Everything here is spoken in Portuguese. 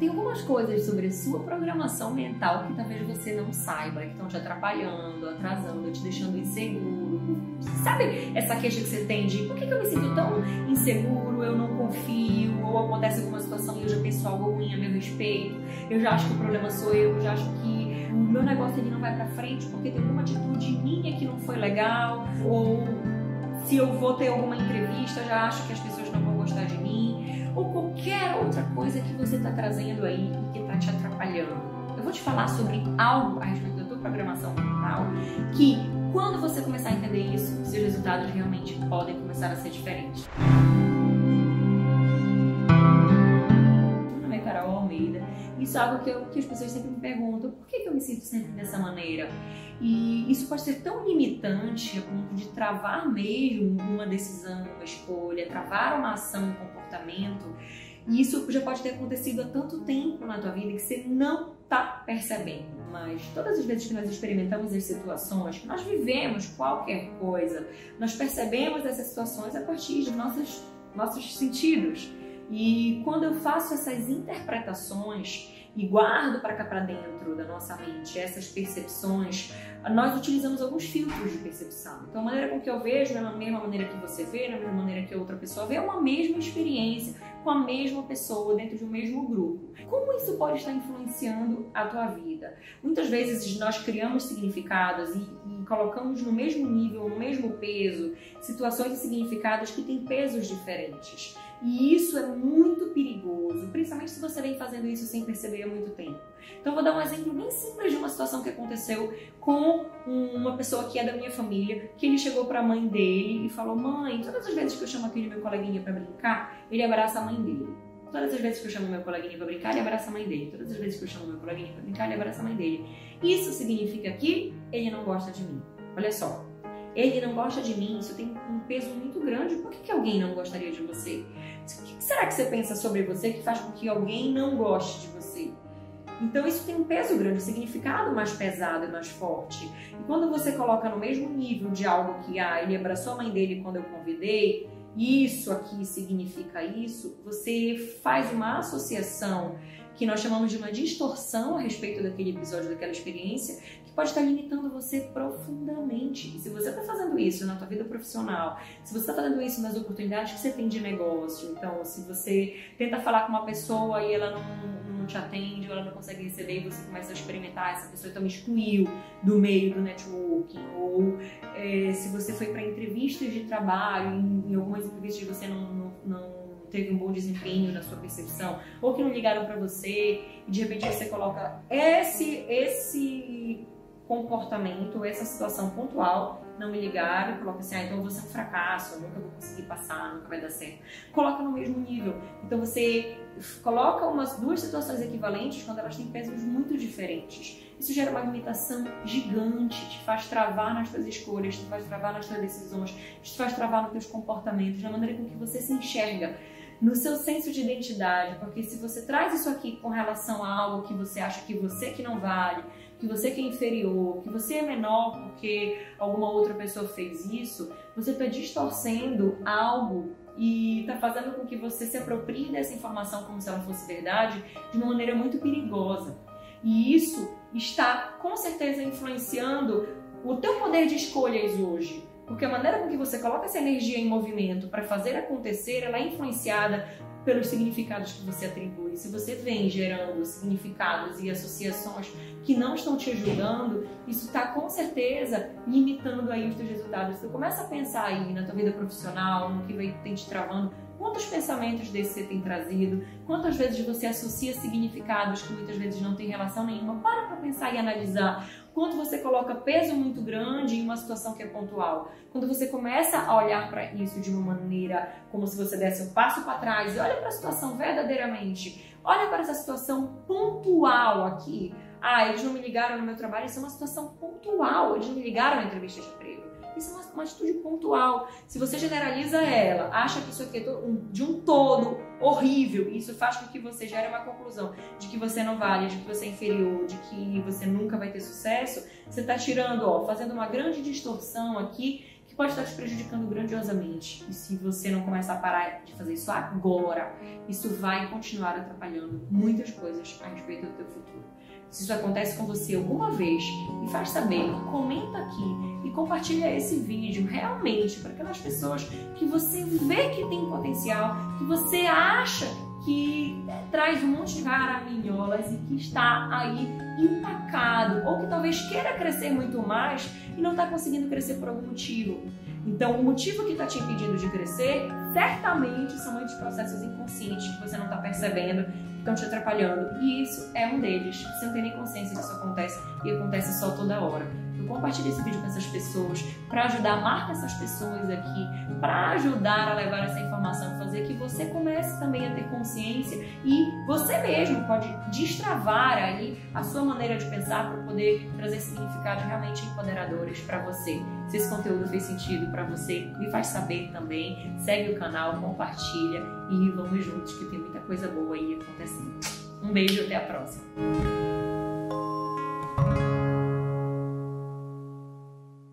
tem algumas coisas sobre a sua programação mental que talvez você não saiba, que estão te atrapalhando, atrasando, te deixando inseguro. Sabe essa queixa que você tem de por que, eu me sinto tão inseguro, eu não confio, ou acontece alguma situação e eu já penso algo ruim a meu respeito, eu já acho que o problema sou eu, eu já acho que o meu negócio ele não vai para frente porque tem alguma atitude minha que não foi legal, ou se eu vou ter alguma entrevista, já acho que as pessoas não vão gostar de mim, ou qualquer outra coisa que você está trazendo aí e que está te atrapalhando. Eu vou te falar sobre algo a respeito da tua programação mental que, quando você começar a entender isso, seus resultados realmente podem começar a ser diferentes. Meu nome é Carol Almeida. Isso é algo que, eu, que as pessoas sempre me perguntam: por que, que eu me sinto sempre dessa maneira? E isso pode ser tão limitante a ponto de travar mesmo uma decisão, uma escolha, travar uma ação, um comportamento. E isso já pode ter acontecido há tanto tempo na tua vida que você não está percebendo. Mas todas as vezes que nós experimentamos as situações, nós vivemos qualquer coisa, nós percebemos essas situações a partir de nossos, nossos sentidos. E quando eu faço essas interpretações e guardo para cá para dentro da nossa mente essas percepções, nós utilizamos alguns filtros de percepção. Então, a maneira com que eu vejo é a mesma maneira que você vê, é a mesma maneira que outra pessoa vê, é uma mesma experiência com a mesma pessoa dentro de um mesmo grupo. Como isso pode estar influenciando a tua vida? Muitas vezes nós criamos significados e, e colocamos no mesmo nível, no mesmo peso, situações e significados que têm pesos diferentes. E isso é muito se você vem fazendo isso sem perceber há muito tempo. Então, vou dar um exemplo bem simples de uma situação que aconteceu com uma pessoa que é da minha família, que ele chegou para a mãe dele e falou: Mãe, todas as vezes que eu chamo aquele meu coleguinha para brincar, ele abraça a mãe dele. Todas as vezes que eu chamo meu coleguinha para brincar, ele abraça a mãe dele. Todas as vezes que eu chamo meu coleguinha para brincar, ele abraça a mãe dele. Isso significa que ele não gosta de mim. Olha só, ele não gosta de mim, isso tem um peso muito grande. Por que, que alguém não gostaria de você? O que será que você pensa sobre você que faz com que alguém não goste de você? Então isso tem um peso grande, um significado mais pesado e mais forte. E quando você coloca no mesmo nível de algo que ah, ele abraçou a mãe dele quando eu convidei, isso aqui significa isso, você faz uma associação que nós chamamos de uma distorção a respeito daquele episódio, daquela experiência, que pode estar limitando você profundamente. E se você está fazendo isso na tua vida profissional, se você está fazendo isso nas oportunidades que você tem de negócio, então se você tenta falar com uma pessoa e ela não, não te atende, ou ela não consegue receber e você começa a experimentar, essa pessoa então me excluiu do meio do networking, ou é, se você foi para entrevistas de trabalho, em, em algumas entrevistas você não, não, não teve um bom desempenho na sua percepção, ou que não ligaram para você, e de repente você coloca esse, esse comportamento, essa situação pontual, não me ligaram, coloca assim, ah, então vou ser um fracasso, eu nunca vou conseguir passar, nunca vai dar certo. Coloca no mesmo nível. Então você coloca umas duas situações equivalentes quando elas têm pesos muito diferentes. Isso gera uma limitação gigante, te faz travar nas tuas escolhas, te faz travar nas tuas decisões, te faz travar nos teus comportamentos, na maneira com que você se enxerga no seu senso de identidade, porque se você traz isso aqui com relação a algo que você acha que você que não vale, que você que é inferior, que você é menor porque alguma outra pessoa fez isso, você está distorcendo algo e está fazendo com que você se aproprie dessa informação como se ela fosse verdade de uma maneira muito perigosa. E isso está com certeza influenciando o teu poder de escolhas hoje. Porque a maneira com que você coloca essa energia em movimento para fazer acontecer, ela é influenciada pelos significados que você atribui. Se você vem gerando significados e associações que não estão te ajudando, isso está com certeza limitando aí os teus resultados. Você começa a pensar aí na tua vida profissional, no que vai ter te travando, quantos pensamentos desses você tem trazido, quantas vezes você associa significados que muitas vezes não têm relação nenhuma. Para para pensar e analisar quando você coloca peso muito grande em uma situação que é pontual. Quando você começa a olhar para isso de uma maneira como se você desse um passo para trás e olha para a situação verdadeiramente, olha para essa situação pontual aqui. Ah, eles não me ligaram no meu trabalho, isso é uma situação pontual, eles não me ligaram na entrevista de emprego. Isso é uma, uma atitude pontual. Se você generaliza ela, acha que isso aqui é de um todo horrível, isso faz com que você gere uma conclusão de que você não vale, de que você é inferior, de que você nunca vai ter sucesso, você está tirando, ó, fazendo uma grande distorção aqui que pode estar te prejudicando grandiosamente. E se você não começar a parar de fazer isso agora, isso vai continuar atrapalhando muitas coisas a respeito do teu futuro. Se isso acontece com você alguma vez, me faz saber, comenta aqui e compartilha esse vídeo realmente para aquelas pessoas que você vê que tem potencial, que você acha que traz um monte de caraminholas e que está aí empacado, ou que talvez queira crescer muito mais e não está conseguindo crescer por algum motivo. Então, o motivo que está te impedindo de crescer, certamente são muitos processos inconscientes que você não está percebendo, estão te atrapalhando. E isso é um deles. Você não tem nem consciência que isso acontece e acontece só toda hora compartilhe esse vídeo com essas pessoas, para ajudar, marca essas pessoas aqui, para ajudar a levar essa informação, fazer que você comece também a ter consciência e você mesmo pode destravar aí a sua maneira de pensar para poder trazer significados realmente empoderadores para você. Se esse conteúdo fez sentido para você, me faz saber também. Segue o canal, compartilha e vamos juntos que tem muita coisa boa aí acontecendo. Um beijo, até a próxima.